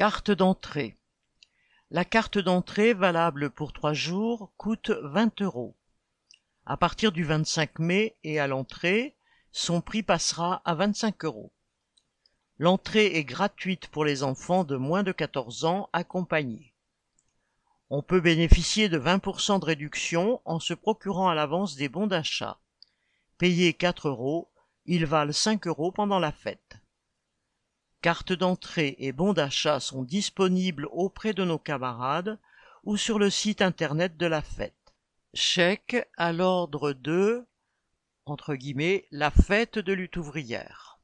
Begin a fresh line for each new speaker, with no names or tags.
Carte d'entrée. La carte d'entrée valable pour trois jours coûte 20 euros. À partir du 25 mai et à l'entrée, son prix passera à 25 euros. L'entrée est gratuite pour les enfants de moins de 14 ans accompagnés. On peut bénéficier de 20% de réduction en se procurant à l'avance des bons d'achat. Payés 4 euros, ils valent 5 euros pendant la fête. Cartes d'entrée et bons d'achat sont disponibles auprès de nos camarades ou sur le site internet de la fête. Chèque à l'ordre de entre guillemets la fête de lutte ouvrière.